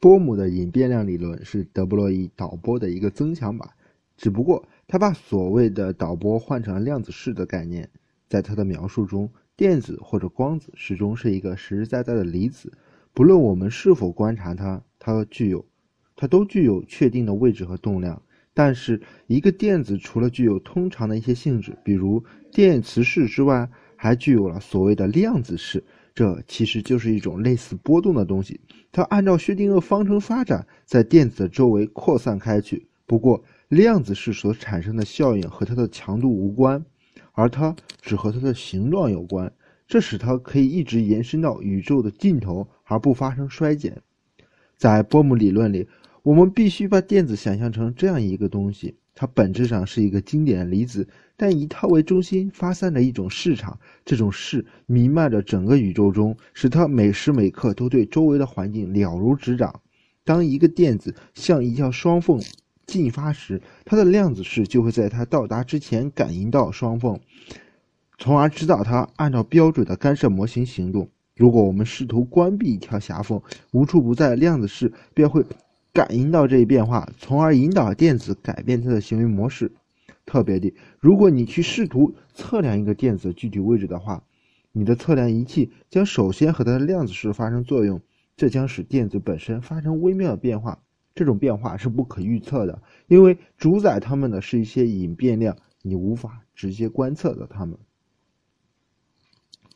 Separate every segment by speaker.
Speaker 1: 波姆的隐变量理论是德布罗意导波的一个增强版，只不过他把所谓的导波换成了量子式的概念。在他的描述中，电子或者光子始终是一个实实在在的离子，不论我们是否观察它，它具有，它都具有确定的位置和动量。但是，一个电子除了具有通常的一些性质，比如电磁式之外，还具有了所谓的量子式。这其实就是一种类似波动的东西，它按照薛定谔方程发展，在电子的周围扩散开去。不过，量子式所产生的效应和它的强度无关，而它只和它的形状有关。这使它可以一直延伸到宇宙的尽头而不发生衰减。在波姆理论里。我们必须把电子想象成这样一个东西，它本质上是一个经典的离子，但以它为中心发散着一种势场，这种势弥漫着整个宇宙中，使它每时每刻都对周围的环境了如指掌。当一个电子向一条双缝进发时，它的量子势就会在它到达之前感应到双缝，从而指导它按照标准的干涉模型行动。如果我们试图关闭一条狭缝，无处不在量子势便会。感应到这一变化，从而引导电子改变它的行为模式。特别的，如果你去试图测量一个电子的具体位置的话，你的测量仪器将首先和它的量子式发生作用，这将使电子本身发生微妙的变化。这种变化是不可预测的，因为主宰它们的是一些隐变量，你无法直接观测到它们。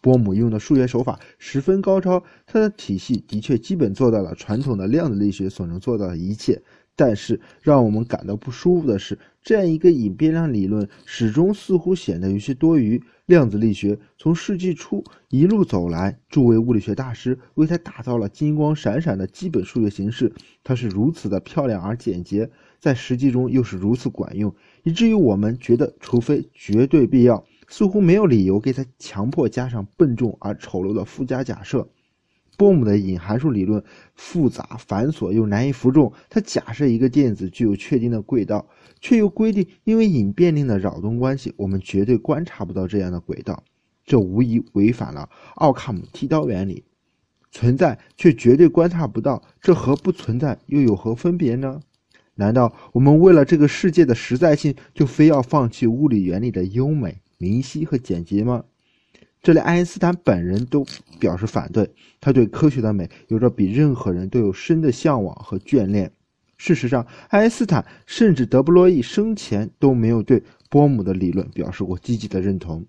Speaker 1: 波姆用的数学手法十分高超，他的体系的确基本做到了传统的量子力学所能做到的一切。但是，让我们感到不舒服的是，这样一个隐变量理论始终似乎显得有些多余。量子力学从世纪初一路走来，诸位物理学大师为它打造了金光闪闪的基本数学形式。它是如此的漂亮而简洁，在实际中又是如此管用，以至于我们觉得，除非绝对必要。似乎没有理由给他强迫加上笨重而丑陋的附加假设。波姆的隐函数理论复杂繁琐又难以服众。他假设一个电子具有确定的轨道，却又规定因为隐变量的扰动关系，我们绝对观察不到这样的轨道。这无疑违反了奥卡姆剃刀原理。存在却绝对观察不到，这和不存在又有何分别呢？难道我们为了这个世界的实在性，就非要放弃物理原理的优美？明晰和简洁吗？这里爱因斯坦本人都表示反对。他对科学的美有着比任何人都有深的向往和眷恋。事实上，爱因斯坦甚至德布罗意生前都没有对波姆的理论表示过积极的认同。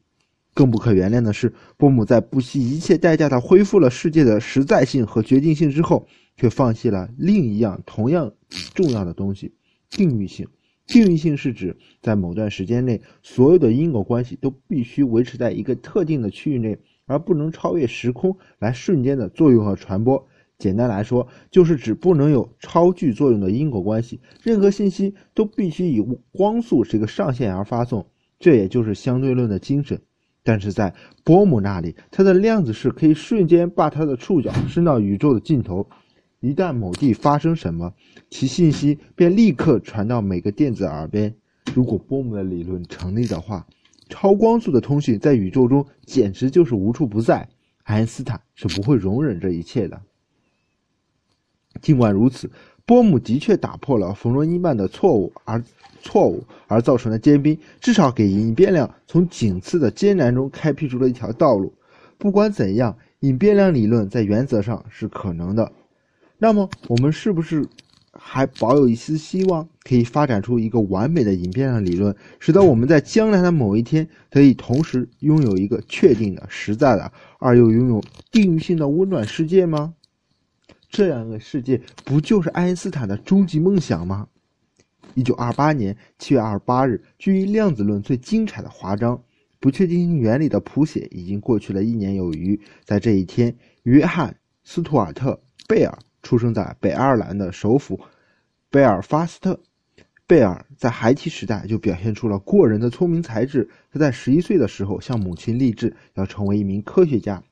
Speaker 1: 更不可原谅的是，波姆在不惜一切代价地恢复了世界的实在性和决定性之后，却放弃了另一样同样重要的东西——定域性。定义性是指在某段时间内，所有的因果关系都必须维持在一个特定的区域内，而不能超越时空来瞬间的作用和传播。简单来说，就是指不能有超距作用的因果关系，任何信息都必须以光速这个上限而发送。这也就是相对论的精神。但是在波姆那里，他的量子是可以瞬间把他的触角伸到宇宙的尽头。一旦某地发生什么，其信息便立刻传到每个电子耳边。如果波姆的理论成立的话，超光速的通讯在宇宙中简直就是无处不在。爱因斯坦是不会容忍这一切的。尽管如此，波姆的确打破了冯诺依曼的错误，而错误而造成的坚冰，至少给隐变量从仅次的艰难中开辟出了一条道路。不管怎样，隐变量理论在原则上是可能的。那么，我们是不是还保有一丝希望，可以发展出一个完美的影片量理论，使得我们在将来的某一天得以同时拥有一个确定的、实在的，而又拥有定域性的温暖世界吗？这样一个世界，不就是爱因斯坦的终极梦想吗？一九二八年七月二十八日，距离量子论最精彩的华章——不确定性原理的谱写，已经过去了一年有余。在这一天，约翰·斯图尔特·贝尔。出生在北爱尔兰的首府贝尔法斯特，贝尔在孩提时代就表现出了过人的聪明才智。他在十一岁的时候向母亲立志要成为一名科学家。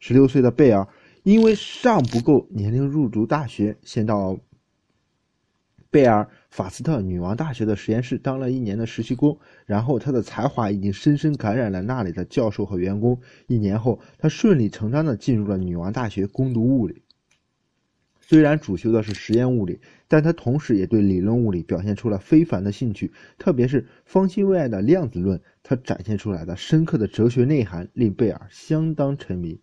Speaker 1: 十六岁的贝尔因为尚不够年龄入读大学，先到贝尔法斯特女王大学的实验室当了一年的实习工。然后他的才华已经深深感染了那里的教授和员工。一年后，他顺理成章地进入了女王大学攻读物理。虽然主修的是实验物理，但他同时也对理论物理表现出了非凡的兴趣，特别是方兴未艾的量子论，他展现出来的深刻的哲学内涵令贝尔相当沉迷。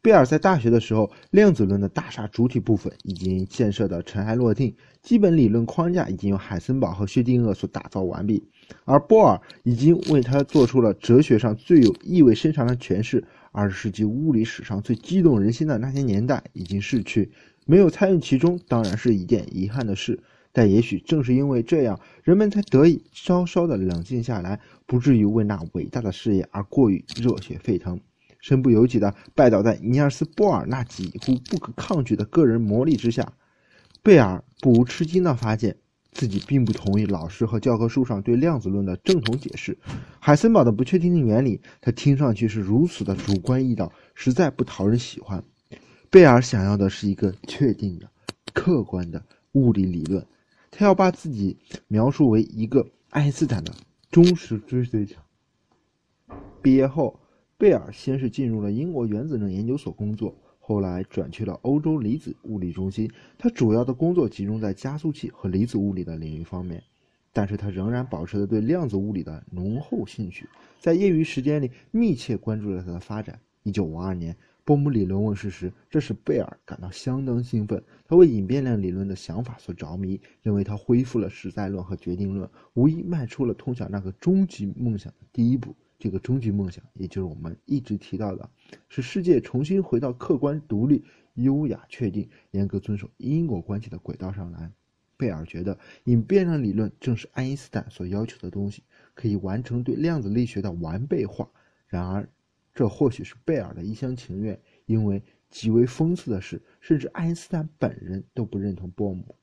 Speaker 1: 贝尔在大学的时候，量子论的大厦主体部分已经建设的尘埃落定，基本理论框架已经由海森堡和薛定谔所打造完毕，而波尔已经为他做出了哲学上最有意味深长的诠释。二十世纪物理史上最激动人心的那些年代已经逝去，没有参与其中当然是一件遗憾的事，但也许正是因为这样，人们才得以稍稍的冷静下来，不至于为那伟大的事业而过于热血沸腾。身不由己地拜倒在尼尔斯·波尔那几乎不可抗拒的个人魔力之下，贝尔不无吃惊地发现自己并不同意老师和教科书上对量子论的正统解释。海森堡的不确定性原理，他听上去是如此的主观易道，实在不讨人喜欢。贝尔想要的是一个确定的、客观的物理理论，他要把自己描述为一个爱因斯坦的忠实追随者。毕业后。贝尔先是进入了英国原子能研究所工作，后来转去了欧洲离子物理中心。他主要的工作集中在加速器和离子物理的领域方面，但是他仍然保持着对量子物理的浓厚兴趣，在业余时间里密切关注着它的发展。一九五二年，波姆理论问世时，这使贝尔感到相当兴奋。他为隐变量理论的想法所着迷，认为他恢复了实在论和决定论，无疑迈出了通向那个终极梦想的第一步。这个终极梦想，也就是我们一直提到的，使世界重新回到客观、独立、优雅、确定、严格遵守因果关系的轨道上来。贝尔觉得隐变量理论正是爱因斯坦所要求的东西，可以完成对量子力学的完备化。然而，这或许是贝尔的一厢情愿，因为极为讽刺的是，甚至爱因斯坦本人都不认同波姆。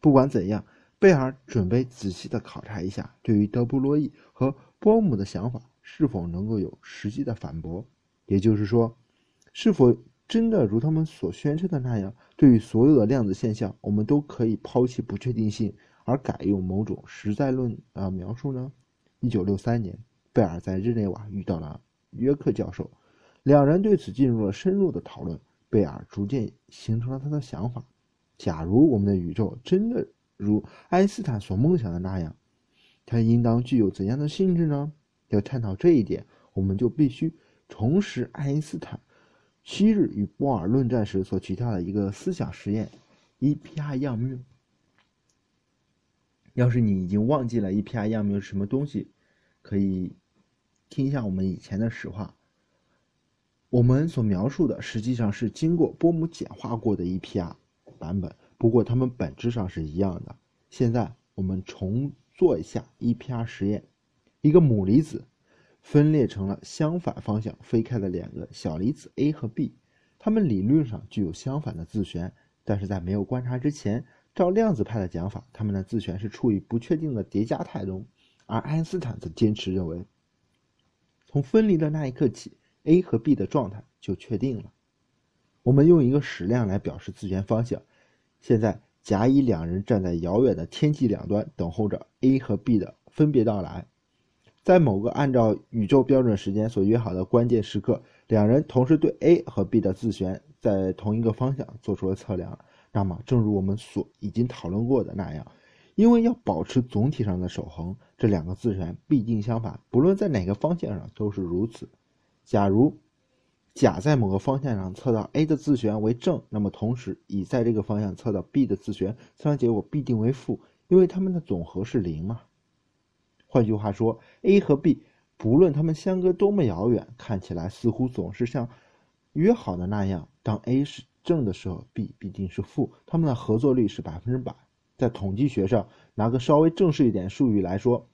Speaker 1: 不管怎样，贝尔准备仔细的考察一下对于德布罗意和。波姆的想法是否能够有实际的反驳？也就是说，是否真的如他们所宣称的那样，对于所有的量子现象，我们都可以抛弃不确定性，而改用某种实在论啊描述呢？一九六三年，贝尔在日内瓦遇到了约克教授，两人对此进入了深入的讨论。贝尔逐渐形成了他的想法：假如我们的宇宙真的如爱因斯坦所梦想的那样。它应当具有怎样的性质呢？要探讨这一点，我们就必须重拾爱因斯坦昔日与波尔论战时所提到的一个思想实验 ——EPR 样谬。要是你已经忘记了 EPR 样谬是什么东西，可以听一下我们以前的实话。我们所描述的实际上是经过波姆简化过的 EPR 版本，不过它们本质上是一样的。现在我们重。做一下 EPR 实验，一个母离子分裂成了相反方向飞开的两个小离子 A 和 B，它们理论上具有相反的自旋，但是在没有观察之前，照量子派的讲法，它们的自旋是处于不确定的叠加态中，而爱因斯坦则坚持认为，从分离的那一刻起，A 和 B 的状态就确定了。我们用一个矢量来表示自旋方向，现在。甲乙两人站在遥远的天际两端，等候着 A 和 B 的分别到来。在某个按照宇宙标准时间所约好的关键时刻，两人同时对 A 和 B 的自旋在同一个方向做出了测量。那么，正如我们所已经讨论过的那样，因为要保持总体上的守恒，这两个自旋必定相反，不论在哪个方向上都是如此。假如甲在某个方向上测到 A 的自旋为正，那么同时乙在这个方向测到 B 的自旋，测量结果必定为负，因为它们的总和是零嘛。换句话说，A 和 B 不论它们相隔多么遥远，看起来似乎总是像约好的那样，当 A 是正的时候，B 必定是负，它们的合作率是百分之百。在统计学上，拿个稍微正式一点术语来说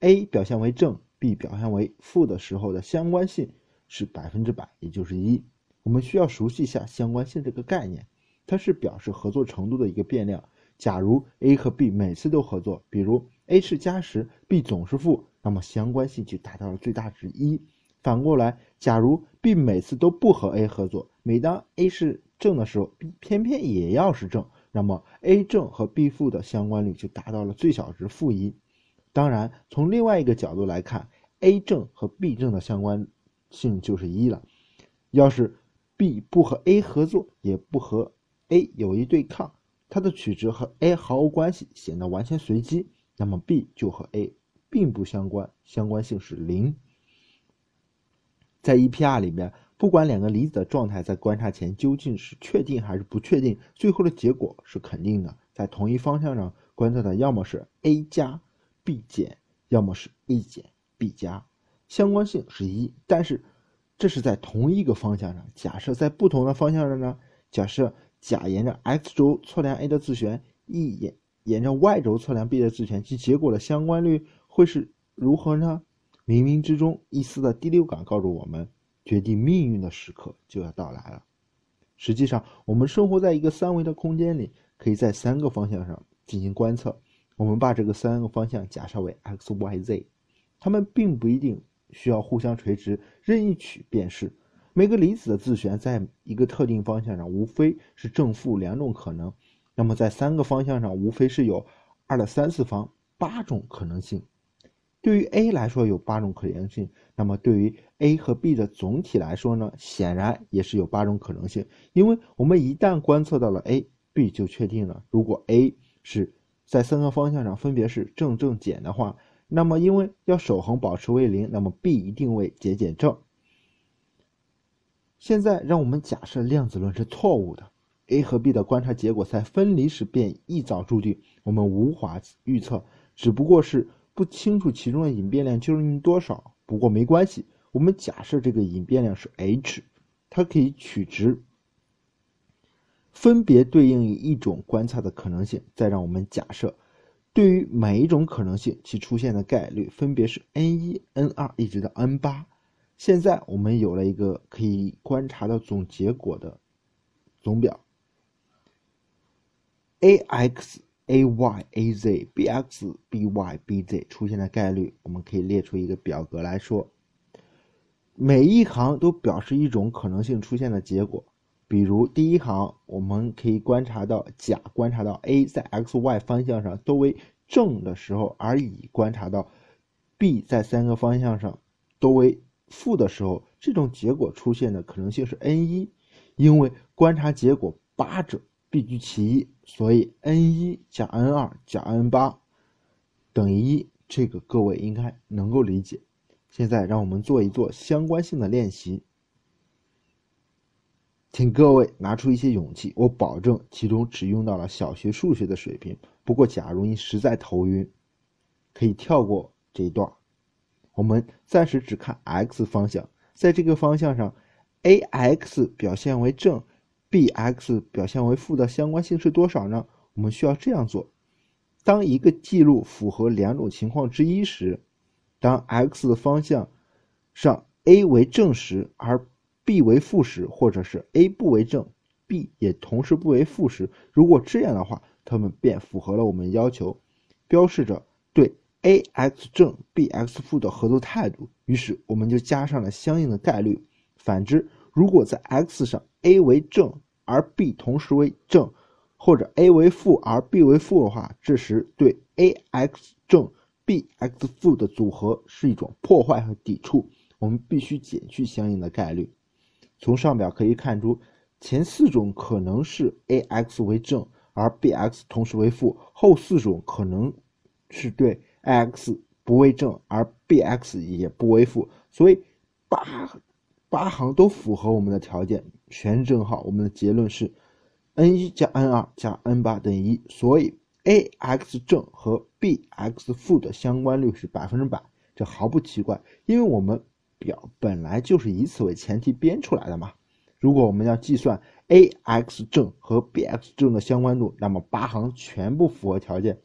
Speaker 1: ，A 表现为正，B 表现为负的时候的相关性。是百分之百，也就是一。我们需要熟悉一下相关性这个概念，它是表示合作程度的一个变量。假如 A 和 B 每次都合作，比如 A 是加十，B 总是负，那么相关性就达到了最大值一。反过来，假如 B 每次都不和 A 合作，每当 A 是正的时候，B 偏偏也要是正，那么 A 正和 B 负的相关率就达到了最小值负一。当然，从另外一个角度来看，A 正和 B 正的相关。性就是一了。要是 B 不和 A 合作，也不和 A 有一对抗，它的取值和 A 毫无关系，显得完全随机，那么 B 就和 A 并不相关，相关性是零。在 EPR 里面，不管两个离子的状态在观察前究竟是确定还是不确定，最后的结果是肯定的。在同一方向上观测的，要么是 A 加 B 减，要么是 A 减 B 加，相关性是一。但是这是在同一个方向上。假设在不同的方向上呢？假设甲沿着 x 轴测量 A 的自旋，E 沿沿着 y 轴测量 B 的自旋，其结果的相关率会是如何呢？冥冥之中，一丝的第六感告诉我们，决定命运的时刻就要到来了。实际上，我们生活在一个三维的空间里，可以在三个方向上进行观测。我们把这个三个方向假设为 x、y、z，它们并不一定需要互相垂直，任意取便是。每个离子的自旋在一个特定方向上，无非是正负两种可能。那么在三个方向上，无非是有二的三次方八种可能性。对于 A 来说有八种可能性，那么对于 A 和 B 的总体来说呢，显然也是有八种可能性。因为我们一旦观测到了 A，B 就确定了。如果 A 是在三个方向上分别是正正减的话，那么因为要守恒保持为零，那么 B 一定为减减正。现在让我们假设量子论是错误的，A 和 B 的观察结果在分离时便一早注定，我们无法预测，只不过是不清楚其中的隐变量究竟多少。不过没关系，我们假设这个隐变量是 h，它可以取值，分别对应一种观测的可能性。再让我们假设，对于每一种可能性，其出现的概率分别是 n 一、n 二一直到 n 八。现在我们有了一个可以观察到总结果的总表，a x a y a z b x b y b z 出现的概率，我们可以列出一个表格来说，每一行都表示一种可能性出现的结果。比如第一行，我们可以观察到甲观察到 a 在 x y 方向上都为正的时候，而乙观察到 b 在三个方向上都为负的时候，这种结果出现的可能性是 n 一，因为观察结果八者必居其一，所以 n 一加 n 二加 n 八等于一，这个各位应该能够理解。现在让我们做一做相关性的练习，请各位拿出一些勇气，我保证其中只用到了小学数学的水平。不过，假如你实在头晕，可以跳过这一段。我们暂时只看 x 方向，在这个方向上，a_x 表现为正，b_x 表现为负的相关性是多少呢？我们需要这样做：当一个记录符合两种情况之一时，当 x 的方向上 a 为正时，而 b 为负时，或者是 a 不为正，b 也同时不为负时，如果这样的话，它们便符合了我们要求，标示着对。a x 正 b x 负的合作态度，于是我们就加上了相应的概率。反之，如果在 x 上 a 为正而 b 同时为正，或者 a 为负而 b 为负的话，这时对 a x 正 b x 负的组合是一种破坏和抵触，我们必须减去相应的概率。从上表可以看出，前四种可能是 a x 为正而 b x 同时为负，后四种可能是对。x 不为正，而 bx 也不为负，所以八八行都符合我们的条件，全正号。我们的结论是 n 一加 n 二加 n 八等于一，所以 ax 正和 bx 负的相关率是百分之百，这毫不奇怪，因为我们表本来就是以此为前提编出来的嘛。如果我们要计算 ax 正和 bx 正的相关度，那么八行全部符合条件。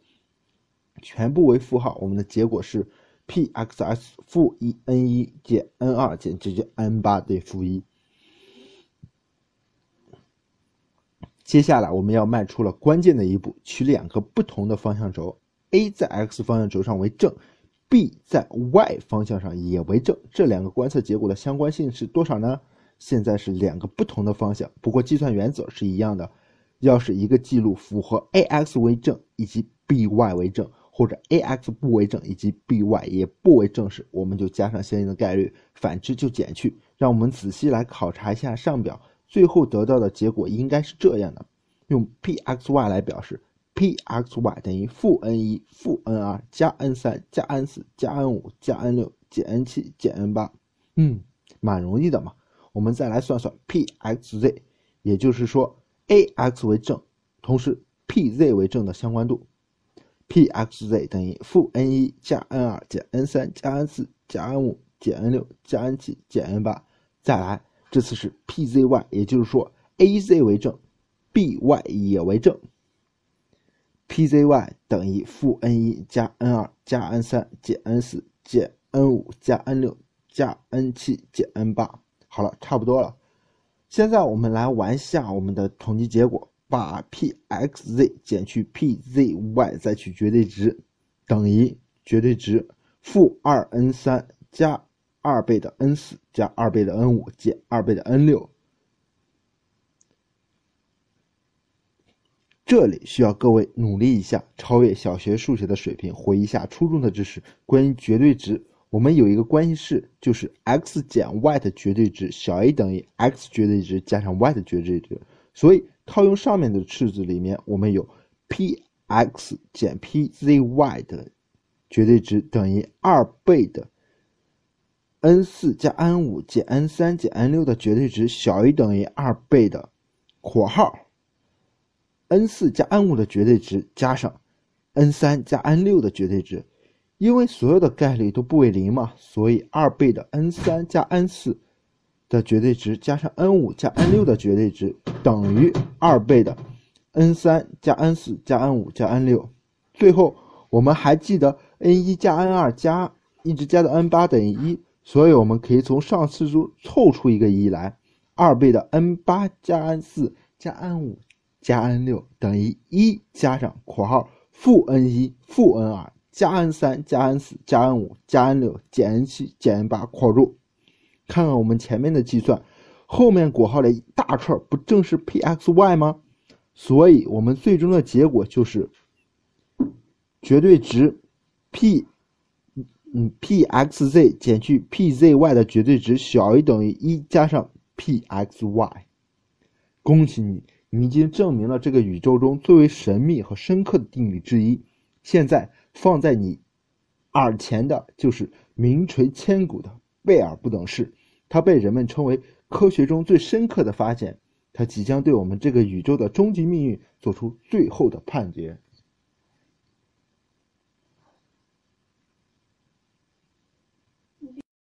Speaker 1: 全部为负号，我们的结果是 p x s 负一 n 一减 n 二减直接 n 八对负一。接下来我们要迈出了关键的一步，取两个不同的方向轴，a 在 x 方向轴上为正，b 在 y 方向上也为正，这两个观测结果的相关性是多少呢？现在是两个不同的方向，不过计算原则是一样的。要是一个记录符合 a x 为正以及 b y 为正。或者 a x 不为正以及 b y 也不为正时，我们就加上相应的概率；反之就减去。让我们仔细来考察一下上表，最后得到的结果应该是这样的：用 Pxy 来表示，Pxy 等于负 n 一负 n 二加 n 三加 n 四加 n 五加 n 六减 n 七减 n 八。嗯，蛮容易的嘛。我们再来算算 Pxz，也就是说 Ax 为正，同时 Pz 为正的相关度。Pxz 等于负 n 一加 n 二减 n 三加 n 四加 n 五减 n 六加 n 七减 n 八。再来，这次是 Pzy，也就是说 Az 为正，By 也为正。Pzy 等于负 n 一加 n 二加 n 三减 n 四减 n 五加 n 六加 n 七减 n 八。好了，差不多了。现在我们来玩一下我们的统计结果。把 Pxz 减去 Pzy 再取绝对值，等于绝对值负二 n 三加二倍的 n 四加二倍的 n 五减二倍的 n 六。这里需要各位努力一下，超越小学数学的水平，回忆一下初中的知识。关于绝对值，我们有一个关系式，就是 x 减 y 的绝对值小于等于 x 绝对值加上 y 的绝对值，所以。套用上面的式子里面，我们有 Px 减 Pzy 的绝对值等于二倍的 n 四加 n 五减 n 三减 n 六的绝对值小于等于二倍的括号 n 四加 n 五的绝对值加上 n 三加 n 六的绝对值，因为所有的概率都不为零嘛，所以二倍的 n 三加 n 四。的绝对值加上 n 五加 n 六的绝对值等于二倍的 n 三加 n 四加 n 五加 n 六。最后我们还记得 n 一加 n 二加一直加到 n 八等于一，所以我们可以从上次中凑出一个一来，二倍的 n 八加 n 四加 n 五加 n 六等于一加上括号负 n 一负 n 二加 n 三加 n 四加 n 五加 n 六减 n 七减 n 八括住。看看我们前面的计算，后面括号的一大串不正是 Pxy 吗？所以我们最终的结果就是绝对值 P，嗯，Pxz 减去 Pzy 的绝对值小于等于一加上 Pxy。恭喜你，你已经证明了这个宇宙中最为神秘和深刻的定理之一。现在放在你耳前的就是名垂千古的。贝尔不等式，它被人们称为科学中最深刻的发现，它即将对我们这个宇宙的终极命运做出最后的判决。